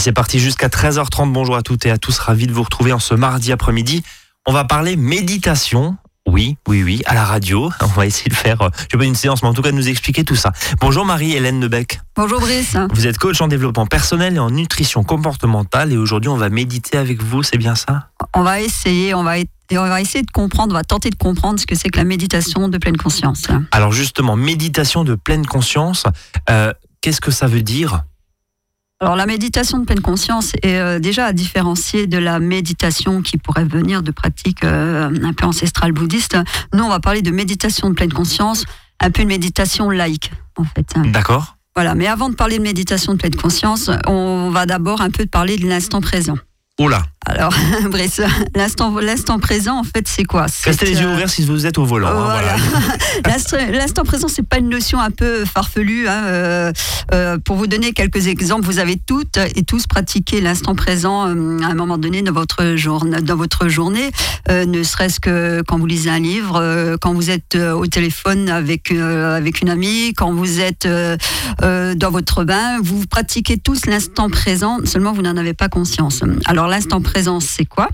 c'est parti jusqu'à 13h30. Bonjour à toutes et à tous. Ravi de vous retrouver en ce mardi après-midi. On va parler méditation. Oui, oui, oui, à la radio. On va essayer de faire, euh, je sais pas une séance, mais en tout cas de nous expliquer tout ça. Bonjour Marie-Hélène Nebec. Bonjour Brice. Vous êtes coach en développement personnel et en nutrition comportementale et aujourd'hui on va méditer avec vous, c'est bien ça? On va essayer, on va, et on va essayer de comprendre, on va tenter de comprendre ce que c'est que la méditation de pleine conscience. Alors justement, méditation de pleine conscience, euh, qu'est-ce que ça veut dire? Alors la méditation de pleine conscience est euh, déjà à différencier de la méditation qui pourrait venir de pratiques euh, un peu ancestrales bouddhistes. Nous, on va parler de méditation de pleine conscience, un peu une méditation laïque en fait. D'accord. Voilà, mais avant de parler de méditation de pleine conscience, on va d'abord un peu parler de l'instant présent. Oh là alors, Brice, l'instant, présent, en fait, c'est quoi Restez les yeux ouverts si vous êtes au volant. hein, Voilà. L'instant- L'instant présent, c'est pas une notion un peu farfelue. hein, euh, euh, pour vous donner quelques exemples, vous avez toutes et tous pratiqué l'instant présent euh, à un moment donné dans votre, jour, dans votre journée, ne serait-ce que quand vous lisez un livre, quand vous êtes au téléphone avec, avec une amie, quand vous êtes dans votre bain. Vous pratiquez tous l'instant présent, seulement vous n'en avez pas conscience. Alors l'instant présent, c'est quoi?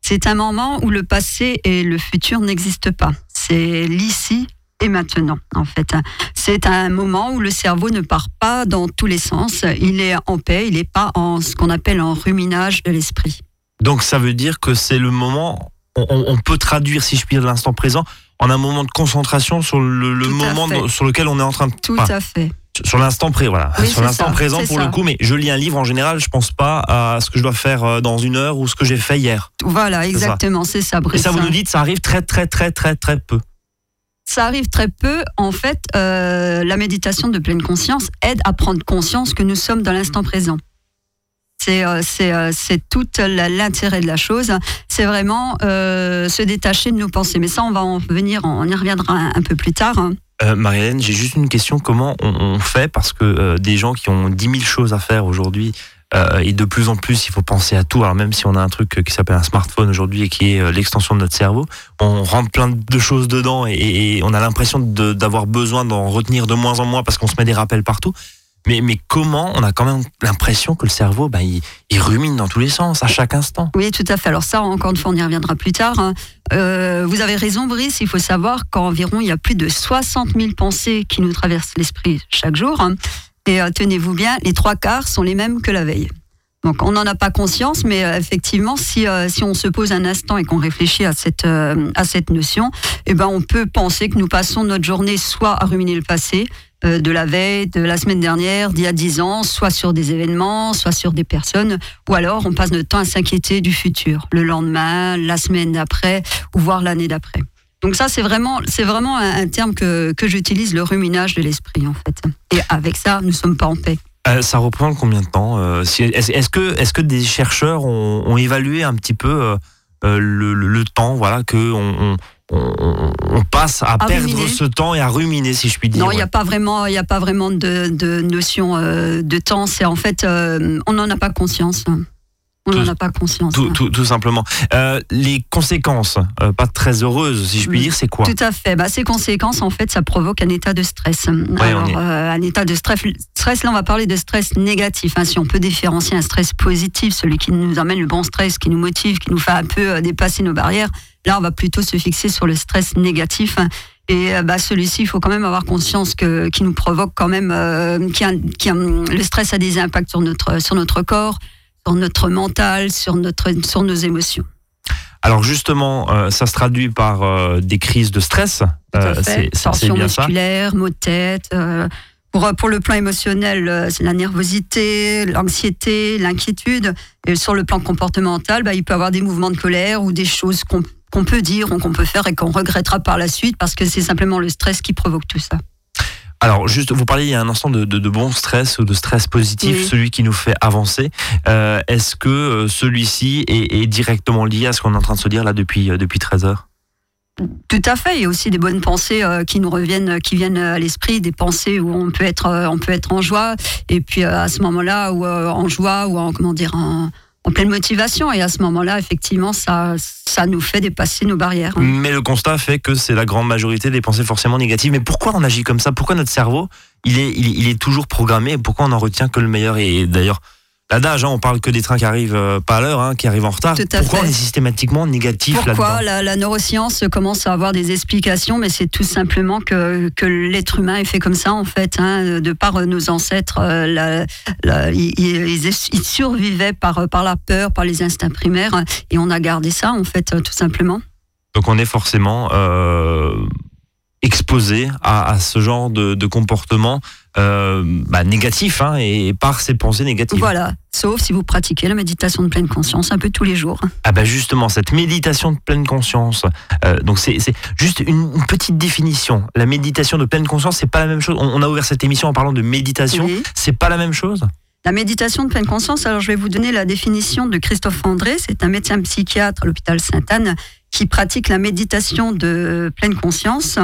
C'est un moment où le passé et le futur n'existent pas. C'est l'ici et maintenant, en fait. C'est un moment où le cerveau ne part pas dans tous les sens. Il est en paix, il n'est pas en ce qu'on appelle en ruminage de l'esprit. Donc ça veut dire que c'est le moment, on, peut traduire, si je puis dire, l'instant présent en un moment de concentration sur le, moment fait. sur lequel on est en train de... Tout enfin, à fait. Sur l'instant pré, voilà. Oui, sur c'est l'instant ça, présent pour ça. le coup, mais je lis un livre en général, je pense pas à ce que je dois faire euh, dans une heure ou ce que j'ai fait hier. Voilà, exactement, c'est ça, Et ça, vous nous dites, ça arrive très très très très très peu. Ça arrive très peu. En fait, euh, la méditation de pleine conscience aide à prendre conscience que nous sommes dans l'instant présent. C'est euh, tout l'intérêt de la chose. C'est vraiment euh, se détacher de nos pensées. Mais ça, on va en venir, on y reviendra un, un peu plus tard. hein. Euh, Marie-Hélène, j'ai juste une question. Comment on, fait? Parce que euh, des gens qui ont 10 000 choses à faire aujourd'hui, euh, et de plus en plus, il faut penser à tout. Alors même si on a un truc qui s'appelle un smartphone aujourd'hui et qui est euh, l'extension de notre cerveau, on rentre plein de choses dedans et, on a l'impression d'avoir besoin d'en retenir de moins en moins parce qu'on se met des rappels partout. Mais, mais comment on a quand même l'impression que le cerveau, bah, il, rumine dans tous les sens, à chaque instant Oui, tout à fait. Alors ça, encore une fois, on y reviendra plus tard. hein. Euh, vous avez raison, Brice. Il faut savoir qu'environ, il y a plus de 60 000 pensées qui nous traversent l'esprit chaque jour. hein. Et euh, tenez-vous bien, les trois quarts sont les mêmes que la veille. Donc on n'en a pas conscience, mais euh, effectivement, si, euh, si on se pose un instant et qu'on réfléchit à cette, euh, à cette notion, eh ben, on peut penser que nous passons notre journée soit à ruminer le passé, de la veille, de la semaine dernière, d'il y a dix ans, soit sur des événements, soit sur des personnes, ou alors on passe notre temps à s'inquiéter du futur, le lendemain, la semaine d'après, ou voire l'année d'après. Donc ça, c'est vraiment, c'est vraiment un, un terme que, que j'utilise, le ruminage de l'esprit, en fait. Et avec ça, nous ne sommes pas en paix. Euh, ça reprend combien de temps euh, si- Est-ce que, est que des chercheurs ont, ont évalué un petit peu euh, le, le- le temps voilà, que on, on- on- on passe à, À perdre ruminer. ce temps et à ruminer, si je puis dire Non, il n'y a pas vraiment, il a pas vraiment de, de notion euh, de temps. C'est en fait, euh, on n'en a pas conscience. On n'en a pas conscience. tout, tout- tout simplement. Euh, les conséquences, euh, pas très heureuses, si je puis Mm. dire, c'est quoi Tout à fait. Bah, ces conséquences, en fait, ça provoque un état de stress. Alors, est- euh, un état de stress, stress, là, on va parler de stress négatif. hein. si on peut différencier un stress positif, celui qui nous amène le bon stress, qui nous motive, qui nous fait un peu dépasser nos barrières, là, on va plutôt se fixer sur le stress négatif. Et bah, celui-ci, il faut quand même avoir conscience que qui nous provoque quand même, qui a- qui a- le stress a des impacts sur notre sur notre corps, sur notre mental, sur notre sur nos émotions. Alors justement, euh, ça se traduit par euh, des crises de stress. Euh, c'est- Tension musculaire, maux de tête. euh, pour, pour le plan émotionnel, c'est la nervosité, l'anxiété, l'inquiétude. Et sur le plan comportemental, bah, il peut y avoir des mouvements de colère ou des choses qu'on qu'on peut dire ou qu'on peut faire et qu'on regrettera par la suite parce que c'est simplement le stress qui provoque tout ça. Alors, juste, vous parliez il y a un instant de, de, de bon stress ou de stress positif, Oui. celui qui nous fait avancer. Euh, Est-ce que euh, celui-ci est, est directement lié à ce qu'on est en train de se dire là depuis, euh, depuis 13 heures? Tout à fait. Il y a aussi des bonnes pensées euh, qui nous reviennent, qui viennent à l'esprit, des pensées où on peut être, euh, on peut être en joie. Et puis euh, à ce moment-là, ou euh, en joie ou en comment dire, en, en pleine motivation. Et à ce moment-là, effectivement, ça, nous fait dépasser nos barrières. hein. Mais le constat fait que c'est la grande majorité des pensées forcément négatives. Mais pourquoi on agit comme ça? Pourquoi notre cerveau, il est, toujours programmé? Pourquoi on en retient que le meilleur? Et d'ailleurs, l'adage, hein, on parle que des trains qui arrivent euh, pas à l'heure, hein, qui arrivent en retard. Pourquoi fait. on est systématiquement négatif Pourquoi la, la neuroscience commence à avoir des explications, mais c'est tout simplement que, que l'être humain est fait comme ça en fait, hein, de par nos ancêtres, euh, la- la- ils, ils- ils survivaient par, par la peur, par les instincts primaires, et on a gardé ça en fait, tout simplement. Donc on est forcément euh, exposé à, à ce genre de, de comportement euh, bah, négatif hein, et, par ces pensées négatives. Voilà, sauf si vous pratiquez la méditation de pleine conscience un peu tous les jours. Ah bah justement, cette méditation de pleine conscience. euh, donc c'est c'est juste une, une petite définition. La méditation de pleine conscience, c'est pas la même chose. On, on a ouvert cette émission en parlant de méditation. Oui. C'est pas la même chose? La méditation de pleine conscience, alors je vais vous donner la définition de Christophe André, c'est un médecin psychiatre à l'hôpital Sainte-Anne qui pratique la méditation de pleine conscience.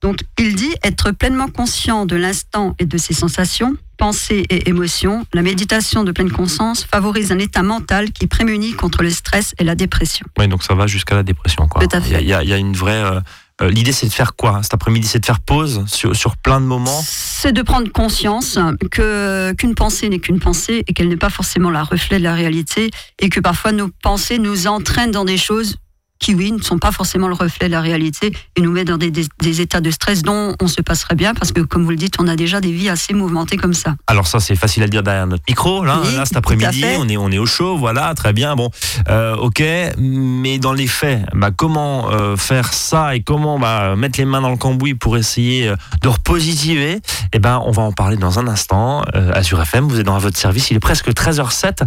Donc il dit être pleinement conscient de l'instant et de ses sensations, pensées et émotions. La méditation de pleine conscience favorise un état mental qui prémunit contre le stress et la dépression. Oui, donc ça va jusqu'à la dépression. Quoi. Tout à fait. Il y a, il y a une vraie. euh, euh, L'idée, c'est de faire quoi hein, cet après-midi? C'est de faire pause sur, sur plein de moments? C'est de prendre conscience que qu'une pensée n'est qu'une pensée et qu'elle n'est pas forcément la reflet de la réalité et que parfois nos pensées nous entraînent dans des choses qui, oui, ne sont pas forcément le reflet de la réalité et nous mettent dans des, des- des états de stress dont on se passerait bien parce que, comme vous le dites, on a déjà des vies assez mouvementées comme ça. Alors ça, c'est facile à dire derrière notre micro. Là, Oui, là cet après-midi, on est, on est au chaud. Voilà, très bien. Bon, euh, ok. Mais dans les faits, bah, comment euh, faire ça et comment bah, mettre les mains dans le cambouis pour essayer euh, de repositiver? Eh ben, on va en parler dans un instant. Azure FM, vous êtes dans votre service. Il est presque 13h07.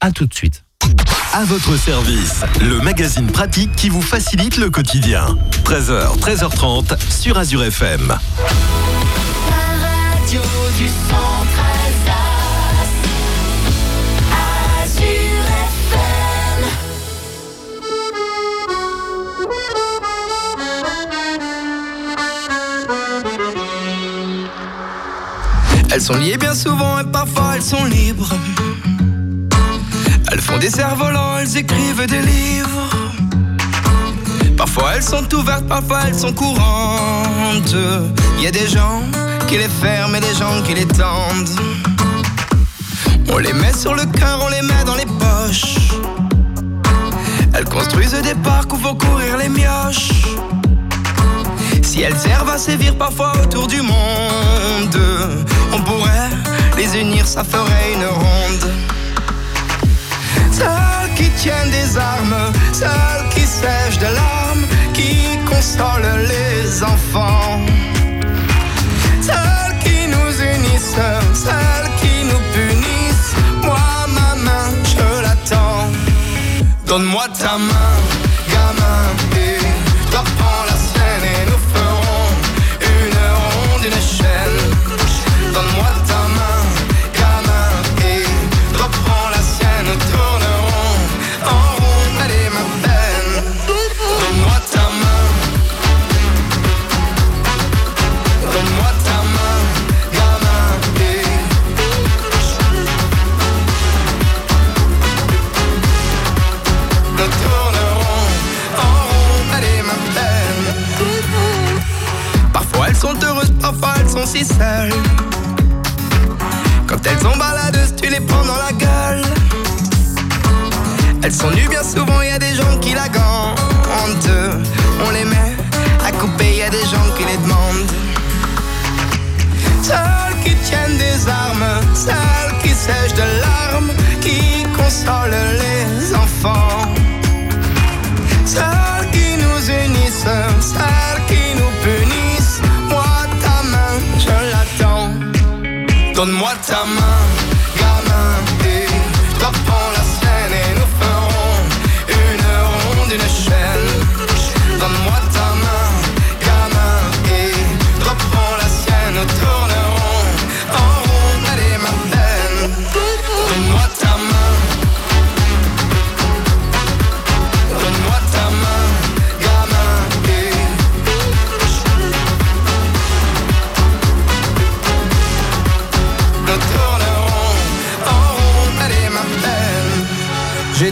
À tout de suite. À votre service, le magazine pratique qui vous facilite le quotidien. 13h, 13h30 sur Azure FM. Azure FM. Elles sont liées bien souvent et parfois elles sont libres. Elles font des cerfs-volants, elles écrivent des livres. Parfois elles sont ouvertes, parfois elles sont courantes. Il y a des gens qui les ferment et des gens qui les tendent. On les met sur le cœur, on les met dans les poches. Elles construisent des parcs où vont courir les mioches. Si elles servent à sévir parfois autour du monde, on pourrait les unir, ça ferait une ronde. Tiennent des armes, celles qui sèchent de larmes, qui consolent les enfants. Celles qui nous unissent, celles qui nous punissent. Moi, ma main, je l'attends. Donne-moi ta main, sont heureuses, parfois elles sont si seules. Quand elles sont baladeuses, tu les prends dans la gueule. Elles sont nues bien souvent, y a des gens qui la gantent. On les met à couper, y a des gens qui les demandent. Celles qui tiennent des armes, celles qui sèchent de larmes, qui consolent les enfants. Celles qui nous unissent, Donne-moi ta main,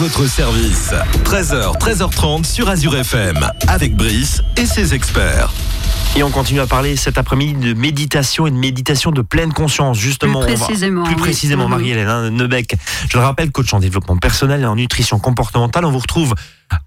votre service. 13h, 13h30 sur Azure FM. Avec Brice et ses experts. Et on continue à parler cet après-midi de méditation et de méditation de pleine conscience. Justement, Plus va- précisément, plus oui. précisément. Marie-Hélène hein, Nebec. Je le rappelle, coach en développement personnel et en nutrition comportementale. On vous retrouve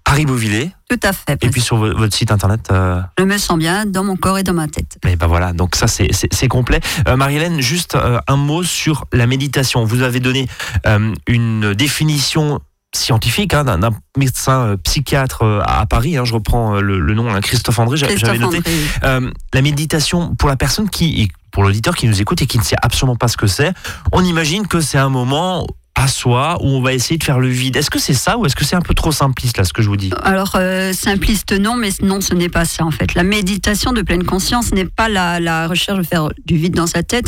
à Ribeauvillé Tout à fait. et puis sur vo- votre site internet. euh, Je me sens bien dans mon corps et dans ma tête. Et ben voilà, donc ça c'est- complet. Euh, Marie-Hélène, juste euh, un mot sur la méditation. Vous avez donné euh, une définition scientifique hein, d'un médecin euh, psychiatre euh, à Paris. hein, je reprends euh, le, le nom, hein, Christophe André. j'a- J'avais noté. Euh, la méditation pour la personne qui, et pour l'auditeur qui nous écoute et qui ne sait absolument pas ce que c'est, on imagine que c'est un moment à soi où on va essayer de faire le vide. Est-ce que c'est ça ou est-ce que c'est un peu trop simpliste là ce que je vous dis? Alors, euh, simpliste, non, mais non, ce n'est pas ça en fait. La méditation de pleine conscience n'est pas la, la recherche de faire du vide dans sa tête,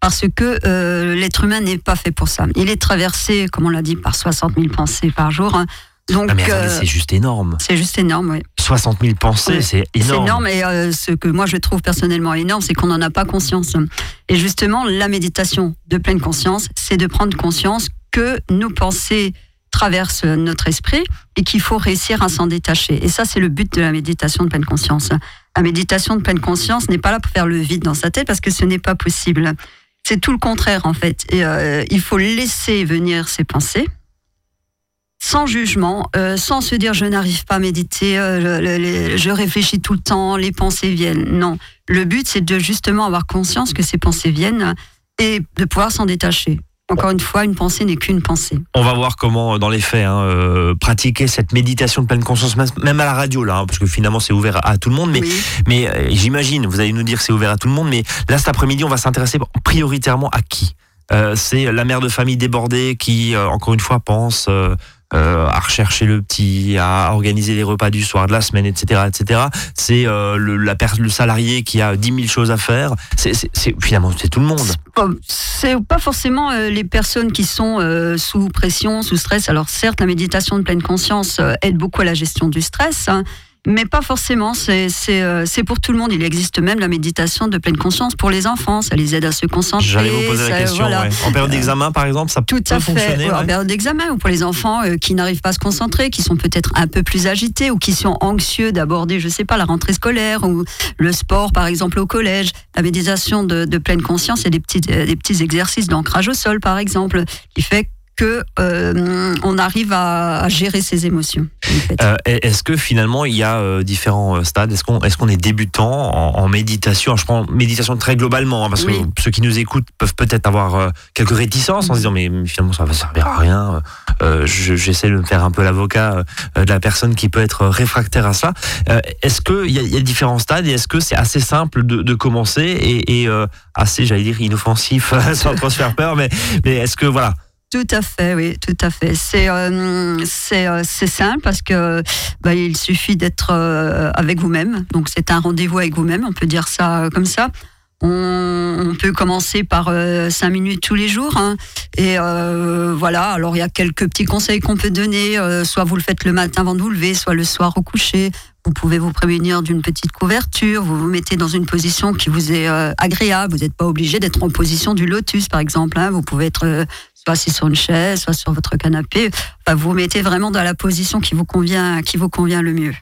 parce que euh, l'être humain n'est pas fait pour ça. Il est traversé, comme on l'a dit, par 60 000 pensées par jour. hein. Donc, Ah euh, c'est juste énorme. c'est juste énorme, oui. 60 000 pensées, c'est C'est énorme. énorme et euh, ce que moi je trouve personnellement énorme, c'est qu'on n'en a pas conscience. Et justement, la méditation de pleine conscience, c'est de prendre conscience que nos pensées traversent notre esprit et qu'il faut réussir à s'en détacher. Et ça, c'est le but de la méditation de pleine conscience. La méditation de pleine conscience n'est pas là pour faire le vide dans sa tête parce que ce n'est pas possible. C'est tout le contraire en fait. Euh, il faut laisser venir ses pensées sans jugement, euh, sans se dire je n'arrive pas à méditer, euh, je réfléchis tout le temps, les pensées viennent. Non, le but c'est de justement avoir conscience que ces pensées viennent et de pouvoir s'en détacher. Encore une fois, une pensée n'est qu'une pensée. On va voir comment, euh, dans les faits, hein, euh, pratiquer cette méditation de pleine conscience, même- à la radio, là, hein, parce que finalement c'est ouvert à, tout le monde. Mais, Oui. mais euh, j'imagine, vous allez nous dire que c'est ouvert à tout le monde, mais là cet après-midi, on va s'intéresser prioritairement à qui? Euh, C'est la mère de famille débordée qui, encore une fois, pense euh, à rechercher le petit, à organiser les repas du soir de la semaine, etc., etc. C'est euh, le, la per- le salarié qui a 10 000 choses à faire. C'est c'est- c'est- finalement c'est tout le monde. C'est pas forcément euh, les personnes qui sont euh, sous pression, sous stress. Alors certes, la méditation de pleine conscience euh, aide beaucoup à la gestion du stress, hein, mais pas forcément. C'est euh, c'est pour tout le monde. Il existe même la méditation de pleine conscience pour les enfants. Ça les aide à se concentrer. J'allais vous poser la question. voilà. ouais. En période d'examen, par exemple, ça Tout peut à fait. fonctionner. Ouais, En période d'examen ou pour les enfants euh, qui n'arrivent pas à se concentrer, qui sont peut-être un peu plus agités ou qui sont anxieux d'aborder, je sais pas, la rentrée scolaire ou le sport, par exemple, au collège. La méditation de, de pleine conscience, il y a des petits, euh, des petits exercices d'ancrage au sol, par exemple, qui fait que euh, on arrive à, à gérer ses émotions. Euh, est-ce que finalement il y a euh, différents euh, stades? Est-ce qu'on est, qu'on est débutant en, en méditation? Alors, Je prends méditation très globalement, hein, parce Oui. que ceux qui nous écoutent peuvent peut-être avoir euh, quelques réticences en se disant mais finalement ça va servir à rien. Euh, je- J'essaie de me faire un peu l'avocat euh, de la personne qui peut être réfractaire à ça. Euh, est-ce qu'il y, a- y a différents stades et est-ce que c'est assez simple de, de commencer et, et, euh, assez, j'allais dire, inoffensif sans trop se faire peur, mais, mais est-ce que voilà Tout à fait, oui, tout à fait. C'est euh, euh, c'est simple parce que bah, il suffit d'être euh, avec vous-même. Donc c'est un rendez-vous avec vous-même, on peut dire ça comme ça. On, peut commencer par cinq minutes tous les jours. hein. et voilà, alors il y a quelques petits conseils qu'on peut donner. soit vous le faites le matin avant de vous lever, soit le soir au coucher. Vous pouvez vous prémunir d'une petite couverture. Vous vous mettez dans une position qui vous est agréable. Vous n'êtes pas obligé d'être en position du lotus, par exemple. hein. Vous pouvez être soit assis sur une chaise, soit sur votre canapé. Enfin, vous vous mettez vraiment dans la position qui vous convient, qui vous convient le mieux.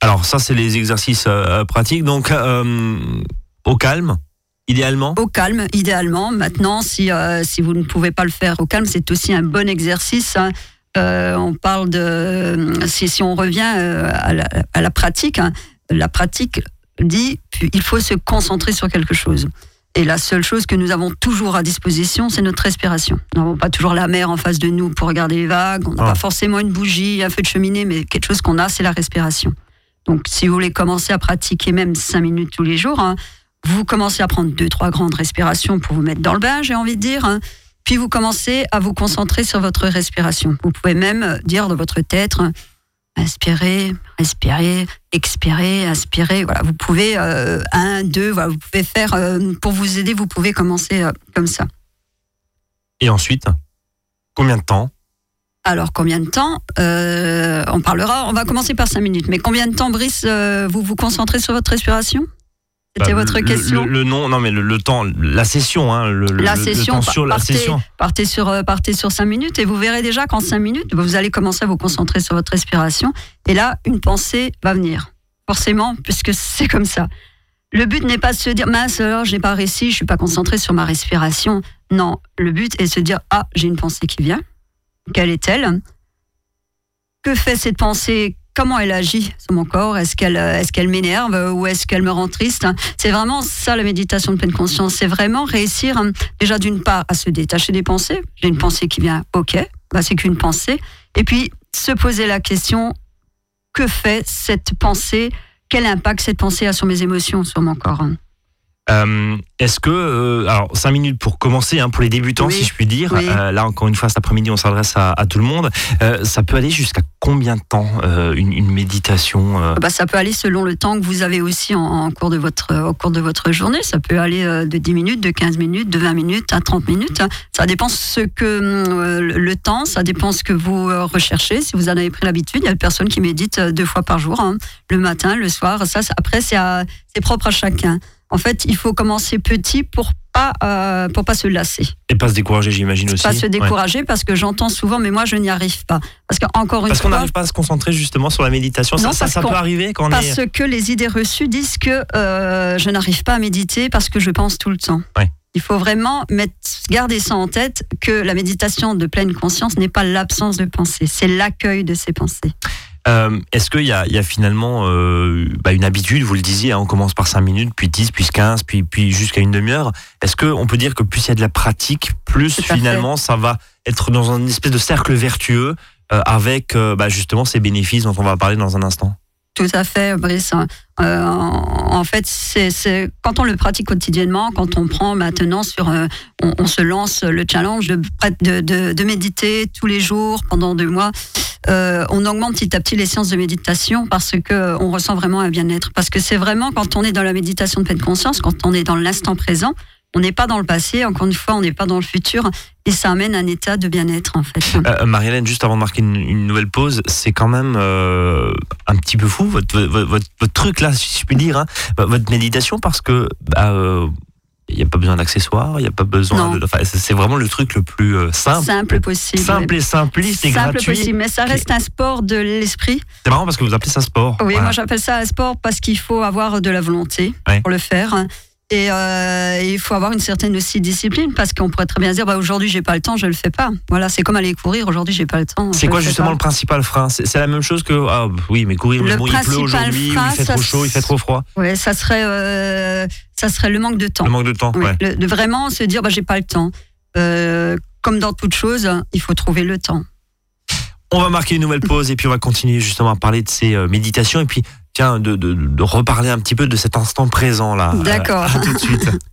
Alors ça, c'est les exercices euh, pratiques. Donc euh, au calme, idéalement? Au calme, idéalement. Maintenant, si, euh, si vous ne pouvez pas le faire au calme, c'est aussi un bon exercice. hein. On parle de... Si, si on revient à, la, à la pratique, hein, la pratique dit puis il faut se concentrer sur quelque chose. Et la seule chose que nous avons toujours à disposition, c'est notre respiration. Nous n'avons pas toujours la mer en face de nous pour regarder les vagues. On n'a Ah. pas forcément une bougie, un feu de cheminée, mais quelque chose qu'on a, c'est la respiration. Donc, si vous voulez commencer à pratiquer même 5 minutes tous les jours, hein, vous commencez à prendre deux, trois grandes respirations pour vous mettre dans le bain, j'ai envie de dire. hein. Puis vous commencez à vous concentrer sur votre respiration. Vous pouvez même dire dans votre tête, hein, inspirez, respirez, expirez, inspirez. Voilà, vous pouvez euh, un, deux, voilà, vous pouvez faire euh, pour vous aider. Vous pouvez commencer euh, comme ça. Et ensuite, combien de temps? Alors combien de temps On parlera. On va commencer par cinq minutes. Mais combien de temps, Brice, vous vous concentrez sur votre respiration? C'était Bah, votre le- question. Le, le nom, non mais le, le temps, la session, hein, la session, temps sur la partez, session. partez sur euh, partez sur cinq minutes et vous verrez déjà qu'en cinq minutes vous allez commencer à vous concentrer sur votre respiration et là une pensée va venir forcément puisque c'est comme ça. Le but n'est pas de se dire mince alors j'ai pas réussi, je suis pas concentré sur ma respiration. Non, le but est de se dire ah j'ai une pensée qui vient. Quelle est-elle? Que fait cette pensée Comment elle agit sur mon corps? Est-ce qu'elle euh, est-ce qu'elle m'énerve ou est-ce qu'elle me rend triste? C'est vraiment ça la méditation de pleine conscience. C'est vraiment réussir euh, déjà d'une part à se détacher des pensées. J'ai une pensée qui vient, ok, bah, c'est qu'une pensée. Et puis se poser la question que fait cette pensée? Quel impact cette pensée a sur mes émotions, sur mon corps Euh, Est-ce que, euh, alors, cinq minutes pour commencer, hein, pour les débutants, Oui, si je puis dire. oui. Euh, là, encore une fois, cet après-midi, on s'adresse à, à tout le monde. Ça peut aller jusqu'à combien de temps une, une méditation euh, bah, ça peut aller selon le temps que vous avez aussi en, en cours, de votre, au cours de votre journée. Ça peut aller de 10 minutes, de 15 minutes, de 20 minutes à 30 minutes. Ça dépend ce que euh, le temps, ça dépend ce que vous recherchez. Si vous en avez pris l'habitude, il y a des personnes qui méditent deux fois par jour, hein, le matin, le soir. Ça, ça- après, c'est propre à chacun. En fait, il faut commencer petit pour pas euh, pour pas se lasser, et pas se décourager, j'imagine aussi. pas se Ouais. décourager parce que j'entends souvent mais moi je n'y arrive pas parce qu'encore une Parce qu'on fois n'arrive pas à se concentrer justement sur la méditation. Ça, Non, ça, parce ça peut arriver quand on Parce est. que les idées reçues disent que euh, je n'arrive pas à méditer parce que je pense tout le temps. Ouais. Il faut vraiment mettre, garder ça en tête que la méditation de pleine conscience n'est pas l'absence de pensée, c'est l'accueil de ces pensées. Euh, Est-ce qu'il y y a finalement euh, bah, une habitude, vous le disiez, hein, on commence par 5 minutes, puis 10, puis 15, puis, puis jusqu'à une demi-heure. Est-ce qu'on peut dire que plus il y a de la pratique, plus finalement ça va être dans un espèce de cercle vertueux euh, avec euh, bah, justement ces bénéfices dont on va parler dans un instant? Tout à fait, Brice. Euh, en fait, c'est quand on le pratique quotidiennement, quand on prend maintenant sur, euh, on, on se lance le challenge de, de, de, de méditer tous les jours pendant deux mois. euh, on augmente petit à petit les séances de méditation parce que euh, on ressent vraiment un bien-être. Parce que c'est vraiment quand on est dans la méditation de pleine conscience, quand on est dans l'instant présent, on n'est pas dans le passé. Encore une fois, on n'est pas dans le futur, et ça amène un état de bien-être en fait. Euh, Marie-Hélène, juste avant de marquer une, une nouvelle pause, c'est quand même euh, un petit peu fou votre, votre, votre- truc là, si je puis dire, hein, votre méditation, parce que bah, euh, il n'y a pas besoin d'accessoires, il n'y a pas besoin de. enfin, c'est vraiment le truc le plus euh, simple, Simple possible. simple et simpliste et Simple gratuit. possible, mais ça reste un sport de l'esprit. C'est marrant parce que vous appelez ça sport. Oui, Voilà. moi j'appelle ça un sport parce qu'il faut avoir de la volonté Ouais. pour le faire. Et euh, il faut avoir une certaine aussi discipline parce qu'on pourrait très bien dire bah, aujourd'hui j'ai pas le temps, je le fais pas. Voilà, c'est comme aller courir, aujourd'hui j'ai pas le temps. C'est quoi le justement pas. le principal frein? C'est la même chose que ah, oui, mais courir, Le bon, il pleut aujourd'hui, il fait trop chaud, il fait trop froid. Ouais, ça serait, euh, ça serait le manque de temps. Le manque de temps. Oui, ouais. le- de vraiment se dire bah, j'ai pas le temps. Euh, comme dans toute chose, il faut trouver le temps. On va marquer une nouvelle pause et puis on va continuer justement à parler de ces méditations et puis tiens de, de, de reparler un petit peu de cet instant présent là. D'accord. Euh, à tout de suite.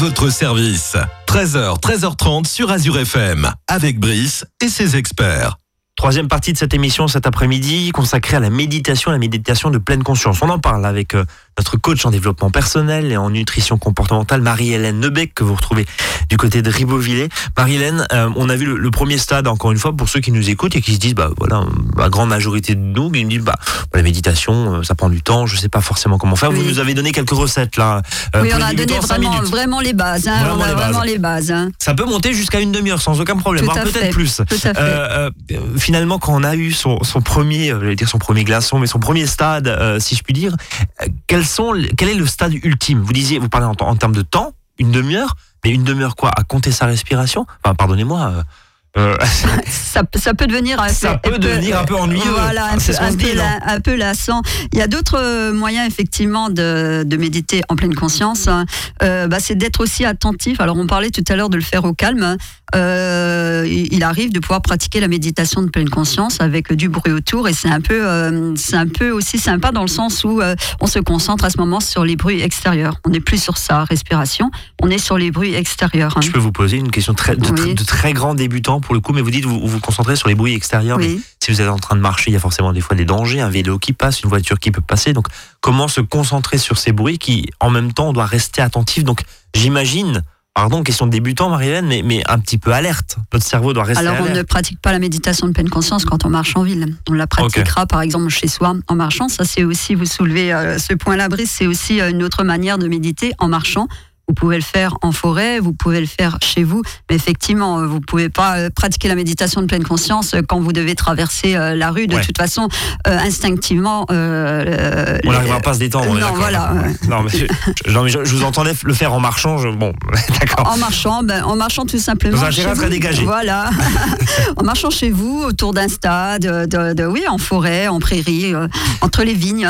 votre service. 13h, 13h30 sur Azure FM, avec Brice et ses experts. Troisième partie de cette émission cet après-midi consacrée à la méditation, la méditation de pleine conscience. On en parle avec euh, notre coach en développement personnel et en nutrition comportementale, Marie-Hélène Nebec, que vous retrouvez du côté de Ribeauvillé. Marie-Hélène, euh, on a vu le, le premier stade, encore une fois, pour ceux qui nous écoutent et qui se disent, bah voilà, la grande majorité de nous, qui nous disent, bah la méditation, euh, ça prend du temps, je sais pas forcément comment faire. Vous nous avez donné quelques recettes là. euh, oui, on a donné vraiment, vraiment les bases. hein. Vraiment on a les bases. vraiment les bases. hein. Ça peut monter jusqu'à une demi-heure sans aucun problème, voire à peut-être plus. Tout à fait. Euh, finalement, quand on a eu son, son premier, euh, j'allais dire son premier glaçon, mais son premier stade, si je puis dire, quels sont, les- quel est le stade ultime? Vous disiez, vous parlez en, en termes de temps, une demi-heure, mais une demi-heure quoi? À compter sa respiration? Enfin, pardonnez-moi. euh, euh, ça, ça peut devenir un Ça peu, peut devenir un peu ennuyeux. Voilà, un, Ah, peu, un, peu, hein. la- un peu lassant. Il y a d'autres euh, moyens effectivement de, de méditer en pleine conscience. hein. Euh, bah, c'est d'être aussi attentif. Alors on parlait tout à l'heure de le faire au calme. Euh, il arrive de pouvoir pratiquer la méditation de pleine conscience avec du bruit autour et c'est un peu, euh, c'est un peu aussi sympa dans le sens où euh, on se concentre à ce moment sur les bruits extérieurs. On n'est plus sur sa respiration, on est sur les bruits extérieurs. hein. je peux vous poser une question très, de, Oui. de très grand débutant pour le coup, mais vous dites vous vous, concentrez sur les bruits extérieurs. mais si vous êtes en train de marcher, il y a forcément des fois des dangers, un vélo qui passe, une voiture qui peut passer. Donc, comment se concentrer sur ces bruits qui, en même temps, on doit rester attentif? Donc, j'imagine, pardon, question de débutant, Marie-Hélène, mais, mais un petit peu alerte. Notre cerveau doit rester Alors, on ne alerte. pratique pas la méditation de pleine conscience quand on marche en ville. On la pratiquera, par exemple, chez soi en marchant. Ça, c'est aussi, vous soulevez euh, ce point-là, Brice, c'est aussi euh, une autre manière de méditer en marchant. Vous pouvez le faire en forêt, vous pouvez le faire chez vous, mais effectivement, euh, vous pouvez pas euh, pratiquer la méditation de pleine conscience euh, quand vous devez traverser la rue. De Ouais. toute façon, euh, instinctivement, euh, On n'arrivera pas à se détendre. on non, voilà. Non, mais, je, je- non, mais je, je vous entendais le faire en marchant. Je, bon, d'accord. En marchant, ben, en marchant tout simplement. Dans un terrain très dégagé. Voilà. en marchant chez vous, autour d'un stade, de, de- oui, en forêt, en prairie, euh, entre les vignes.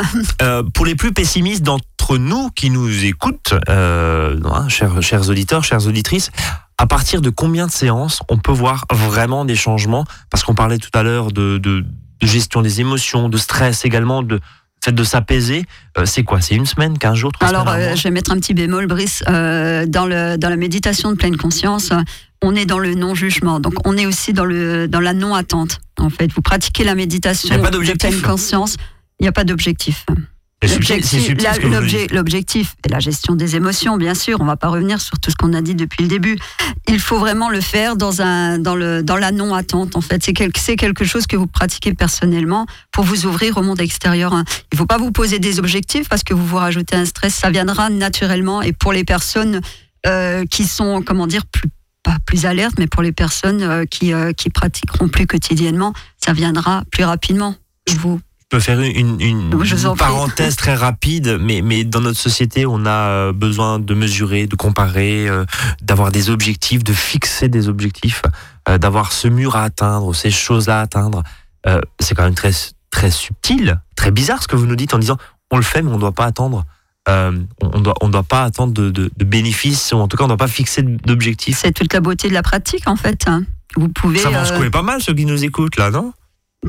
Pour les plus pessimistes d'entre nous qui nous écoutent, euh, hein, chers, chers auditeurs, chères auditrices, à partir de combien de séances on peut voir vraiment des changements? Parce qu'on parlait tout à l'heure de, de- de gestion des émotions, de stress également, de fait de s'apaiser. Euh, c'est quoi? C'est une semaine, 15 jours, 3 Alors, semaines euh, je vais mettre un petit bémol, Brice. Euh, dans, le, dans la méditation de pleine conscience, on est dans le non-jugement. Donc, on est aussi dans, le, dans la non-attente. En fait, vous pratiquez la méditation de pleine conscience. Il n'y a pas d'objectif. L'objectif, subtil la- gestion des émotions, bien sûr. On ne va pas revenir sur tout ce qu'on a dit depuis le début. Il faut vraiment le faire dans, un, dans, le, dans la non-attente, en fait. C'est quel- quelque chose que vous pratiquez personnellement pour vous ouvrir au monde extérieur. hein. Il ne faut pas vous poser des objectifs parce que vous vous rajoutez un stress. Ça viendra naturellement. Et pour les personnes euh, qui sont, comment dire, plus pas plus alertes, mais pour les personnes euh, qui, euh, qui pratiqueront plus quotidiennement, ça viendra plus rapidement. Vous, peux faire une, une- une parenthèse très rapide, mais, mais dans notre société, on a euh, besoin de mesurer, de comparer, euh, d'avoir des objectifs, de fixer des objectifs, euh, d'avoir ce mur à atteindre, ces choses à atteindre. Euh, c'est quand même très, très subtil, très bizarre ce que vous nous dites en disant on le fait, mais on ne doit pas attendre. euh, on doit, on doit pas attendre de, de- de bénéfices, ou en tout cas, on ne doit pas fixer d'objectifs. c'est toute la beauté de la pratique, en fait. hein. Vous pouvez. Ça va euh, pas mal ceux qui nous écoutent là, non?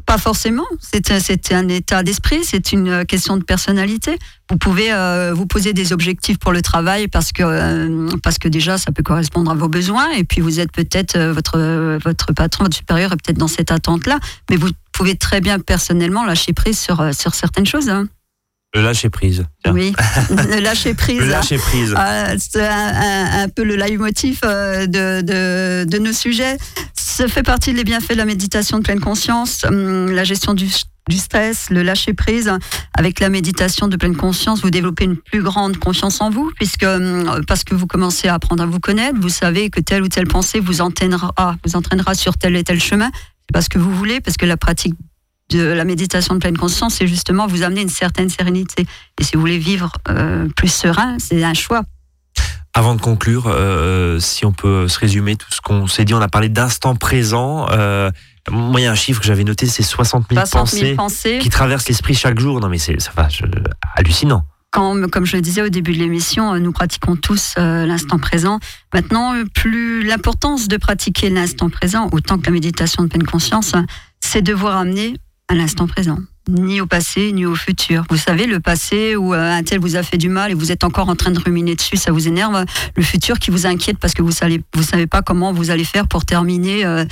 Pas forcément. C'est un état d'esprit, c'est une question de personnalité. Vous pouvez euh, vous poser des objectifs pour le travail parce que euh, parce que déjà ça peut correspondre à vos besoins et puis vous êtes peut-être euh, votre votre patron, votre supérieur est peut-être dans cette attente-là, mais vous pouvez très bien personnellement lâcher prise sur euh, sur certaines choses. hein. Le lâcher prise. Tiens. Oui, le lâcher prise. Le lâcher prise. Ah, c'est un, un- un peu le leitmotiv euh, de, de, de nos sujets. Ça fait partie des bienfaits de la méditation de pleine conscience, hum, la gestion du, du stress, le lâcher prise. Avec la méditation de pleine conscience, vous développez une plus grande confiance en vous, puisque hum, parce que vous commencez à apprendre à vous connaître, vous savez que telle ou telle pensée vous entraînera, vous entraînera sur tel et tel chemin. C'est parce que vous voulez, parce que la pratique de la méditation de pleine conscience, c'est justement vous amener une certaine sérénité. Et si vous voulez vivre euh, plus serein, c'est un choix. Avant de conclure, euh, si on peut se résumer tout ce qu'on s'est dit, on a parlé d'instant présent. Euh, moi, il y a un chiffre que j'avais noté, c'est 60 000 60 000 pensées pensées. qui traversent l'esprit chaque jour. Non, mais c'est ça va, je- hallucinant. Quand, comme je le disais au début de l'émission, euh, nous pratiquons tous euh, l'instant présent. Maintenant, euh, plus l'importance de pratiquer l'instant présent, autant que la méditation de pleine conscience, euh, c'est de vous ramener à l'instant présent. ni au passé, ni au futur. Vous savez, le passé où euh, un tel vous a fait du mal et vous êtes encore en train de ruminer dessus, ça vous énerve. Le futur qui vous inquiète parce que vous savez, vous savez pas comment vous allez faire pour terminer euh,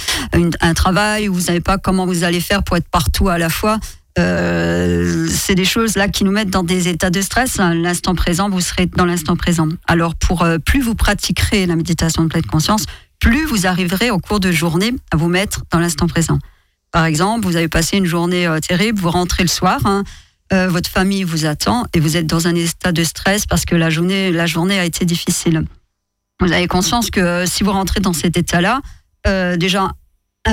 un travail, ou vous savez pas comment vous allez faire pour être partout à la fois. Euh, c'est des choses là qui nous mettent dans des états de stress. L'instant présent, vous serez dans l'instant présent. Alors, pour plus vous pratiquerez la méditation de pleine conscience, plus vous arriverez au cours de journée à vous mettre dans l'instant présent. Par exemple, vous avez passé une journée euh, terrible, vous rentrez le soir, hein, euh, votre famille vous attend et vous êtes dans un état de stress parce que la journée, la journée a été difficile. Vous avez conscience que euh, si vous rentrez dans cet état-là, déjà,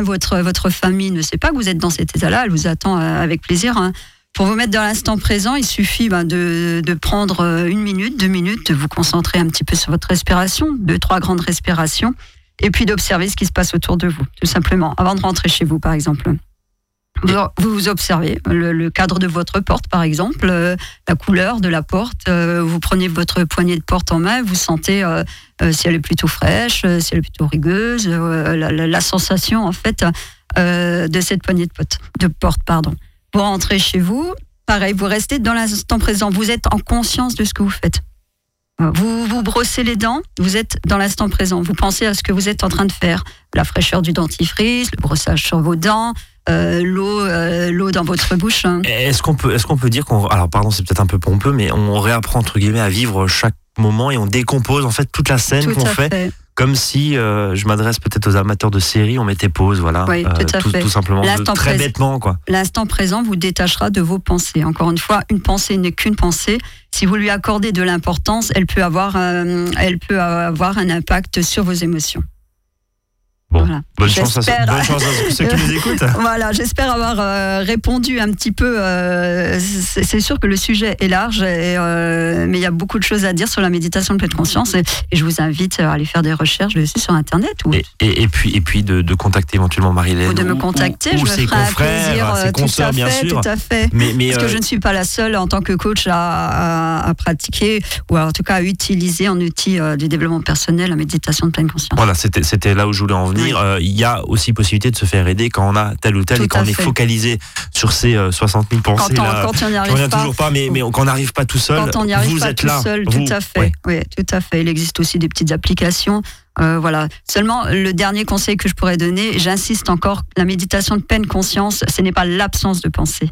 votre, votre famille ne sait pas que vous êtes dans cet état-là, elle vous attend avec plaisir. hein. Pour vous mettre dans l'instant présent, il suffit ben, de, de prendre une minute, deux minutes, de vous concentrer un petit peu sur votre respiration, deux, trois grandes respirations, et puis d'observer ce qui se passe autour de vous, tout simplement, avant de rentrer chez vous, par exemple. Vous, vous observez le, le cadre de votre porte, par exemple, euh, la couleur de la porte. euh, vous prenez votre poignée de porte en main, vous sentez euh, si elle est plutôt fraîche, si elle est plutôt rugueuse, euh, la, la- la sensation en fait de cette poignée de, porte, de porte. Pardon. Vous rentrez chez vous, pareil, vous restez dans l'instant présent. Vous êtes en conscience de ce que vous faites. Vous vous brossez les dents, vous êtes dans l'instant présent. Vous pensez à ce que vous êtes en train de faire. La fraîcheur du dentifrice, le brossage sur vos dents, euh, l'eau, euh, l'eau dans votre bouche. hein. Est-ce qu'on peut, est-ce qu'on peut dire qu'on, alors pardon, c'est peut-être un peu pompeux, mais on réapprend entre guillemets à vivre chaque moment et on décompose en fait toute la scène qu'on fait. Comme si, euh, je m'adresse peut-être aux amateurs de séries, on mettait pause, voilà, Oui, tout à fait. tout simplement, de- très présent. bêtement quoi. L'instant présent vous détachera de vos pensées. Encore une fois, une pensée n'est qu'une pensée. Si vous lui accordez de l'importance, elle peut avoir, euh, elle peut avoir un impact sur vos émotions. Bon, Voilà. bonne chance, à, ceux- J'espère. bonne chance à ceux qui nous écoutent. Voilà, j'espère avoir euh, répondu un petit peu. euh, c'est sûr que le sujet est large, et, euh, mais il y a beaucoup de choses à dire sur la méditation de pleine conscience. Et, et je vous invite à aller faire des recherches dessus sur Internet ou, Et, puis, et puis de, de contacter éventuellement Marie-Hélène ou de me contacter. ou, je me ferai un plaisir. ses tout consoeurs, à bien fait, sûr. tout à fait. Mais, mais Parce que je ne suis pas la seule en tant que coach à, à- à pratiquer ou en tout cas à utiliser en outil du développement personnel la méditation de pleine conscience. Voilà, c'était là où je voulais en venir. Oui. Euh, Il y a aussi possibilité de se faire aider quand on a tel ou tel Tout et quand on est focalisé sur ces euh, 60 000 Quand pensées. on là, quand on n'y je arrive pas, toujours pas, mais, mais quand on n'arrive pas tout seul, quand on n'y arrive vous pas êtes tout là. seul, vous- tout à fait. Oui, tout à fait. Il existe aussi des petites applications. Euh, voilà. Seulement, le dernier conseil que je pourrais donner, j'insiste encore, la méditation de pleine conscience, ce n'est pas l'absence de pensée.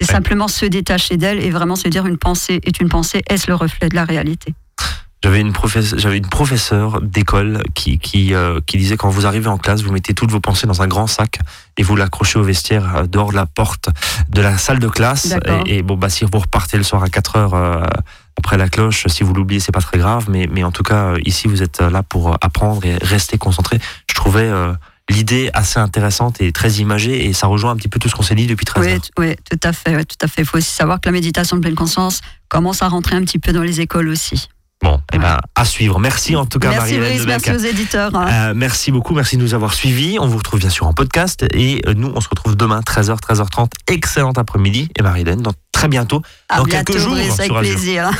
C'est Ouais. simplement se détacher d'elle et vraiment se dire une pensée est une pensée. Est-ce le reflet de la réalité? J'avais une, professe- une professeure d'école qui, qui, euh, qui disait quand vous arrivez en classe, vous mettez toutes vos pensées dans un grand sac et vous l'accrochez au vestiaire euh, dehors de la porte de la salle de classe. Et, et bon, bah, si vous repartez le soir à 4 heures euh, après la cloche, si vous l'oubliez, c'est pas très grave. Mais, mais en tout cas, euh, ici, vous êtes là pour euh, apprendre et rester concentré. Je trouvais euh, l'idée assez intéressante et très imagée et ça rejoint un petit peu tout ce qu'on s'est dit depuis 13 Oui, oui, tout à fait. ouais, tout à fait. Il faut aussi savoir que la méditation de pleine conscience commence à rentrer un petit peu dans les écoles aussi. Bon, et ben, à suivre. Merci en tout cas, merci Marie-Hélène Brice, merci aux éditeurs. hein. Euh, merci beaucoup, merci de nous avoir suivis. On vous retrouve bien sûr en podcast et euh, nous, on se retrouve demain 13h, 13h30. Excellent après-midi et Marie-Hélène dans très bientôt, à dans bientôt, quelques jours Brice, avec plaisir.